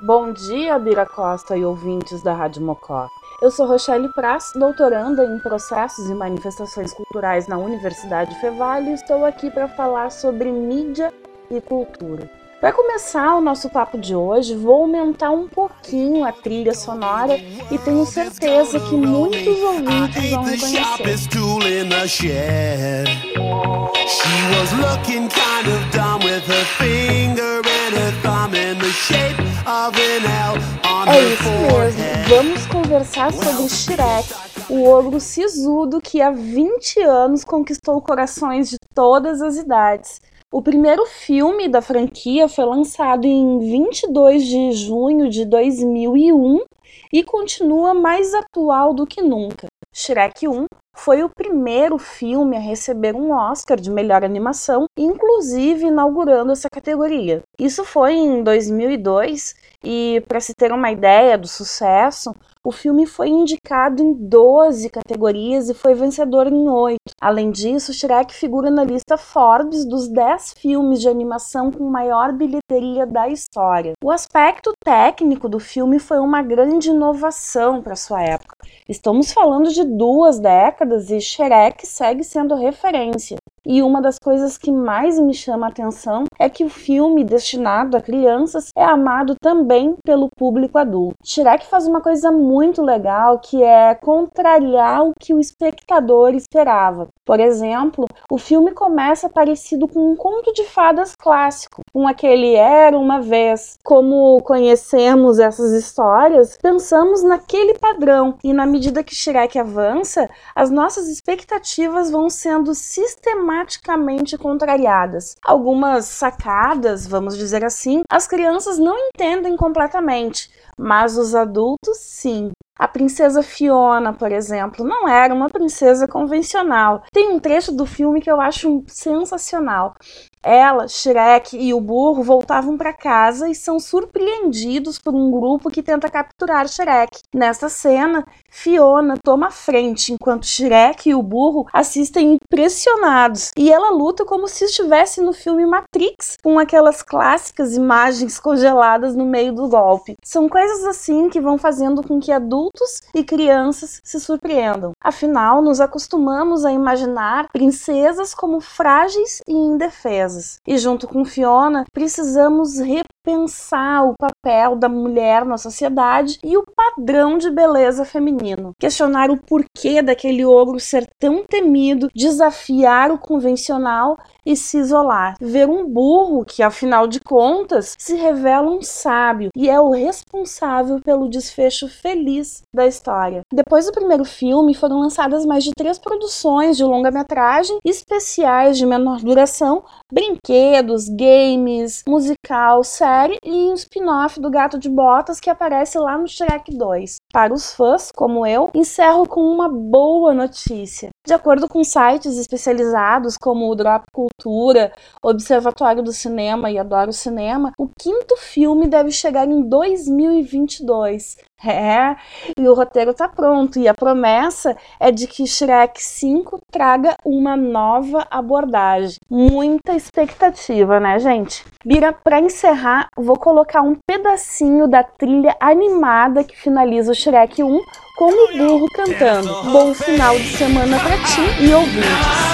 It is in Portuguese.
Bom dia, Bira Costa e ouvintes da Rádio Mocó. Eu sou Rochelle Praz, doutoranda em Processos e Manifestações Culturais na Universidade Fevale e estou aqui para falar sobre mídia e cultura. Para começar o nosso papo de hoje, vou aumentar um pouquinho a trilha sonora e tenho certeza que muitos ouvintes vão reconhecer. É isso mesmo, vamos conversar sobre Shrek, o ogro sisudo que há 20 anos conquistou corações de todas as idades. O primeiro filme da franquia foi lançado em 22 de junho de 2001 e continua mais atual do que nunca. Shrek 1 foi o primeiro filme a receber um Oscar de melhor animação, inclusive inaugurando essa categoria. Isso foi em 2002 e, para se ter uma ideia do sucesso, o filme foi indicado em 12 categorias e foi vencedor em 8. Além disso, Shrek figura na lista Forbes dos 10 filmes de animação com maior bilheteria da história. O aspecto técnico do filme foi uma grande inovação para sua época. Estamos falando de duas décadas e Shrek segue sendo referência. E uma das coisas que mais me chama a atenção é que o filme destinado a crianças é amado também pelo público adulto. Shrek faz uma coisa muito legal que é contrariar o que o espectador esperava. Por exemplo, o filme começa parecido com um conto de fadas clássico, com aquele era uma vez. Como conhecemos essas histórias, pensamos naquele padrão e na medida que Shrek avança, as nossas expectativas vão sendo sistematicamente contrariadas. Algumas sacadas, vamos dizer assim, as crianças não entendem completamente, mas os adultos sim. A princesa Fiona, por exemplo, não era uma princesa convencional. Tem um trecho do filme que eu acho sensacional. Ela, Shrek e o burro voltavam para casa e são surpreendidos por um grupo que tenta capturar Shrek. Nessa cena, Fiona toma a frente enquanto Shrek e o burro assistem impressionados e ela luta como se estivesse no filme Matrix, com aquelas clássicas imagens congeladas no meio do golpe. São coisas assim que vão fazendo com que adultos adultos e crianças se surpreendam. Afinal, nos acostumamos a imaginar princesas como frágeis e indefesas. E junto com Fiona, precisamos repensar o papel da mulher na sociedade e o padrão de beleza feminino. Questionar o porquê daquele ogro ser tão temido, desafiar o convencional e se isolar. Ver um burro que, afinal de contas, se revela um sábio e é o responsável pelo desfecho feliz da história. Depois do primeiro filme, foram lançadas mais de três produções de longa-metragem especiais de menor duração, brinquedos, games, musical, série e um spin-off do Gato de Botas que aparece lá no Shrek 2. Para os fãs, como eu, encerro com uma boa notícia. De acordo com sites especializados como o Drop Cultura, Observatório do Cinema e Adoro Cinema, o quinto filme deve chegar em 2022. É, e o roteiro tá pronto. E a promessa é de que Shrek 5 traga uma nova abordagem. Muita expectativa, né, gente? Bira, para encerrar, vou colocar um pedacinho da trilha animada que finaliza o Shrek 1 com o burro cantando. Bom final de semana para ti e ouvintes.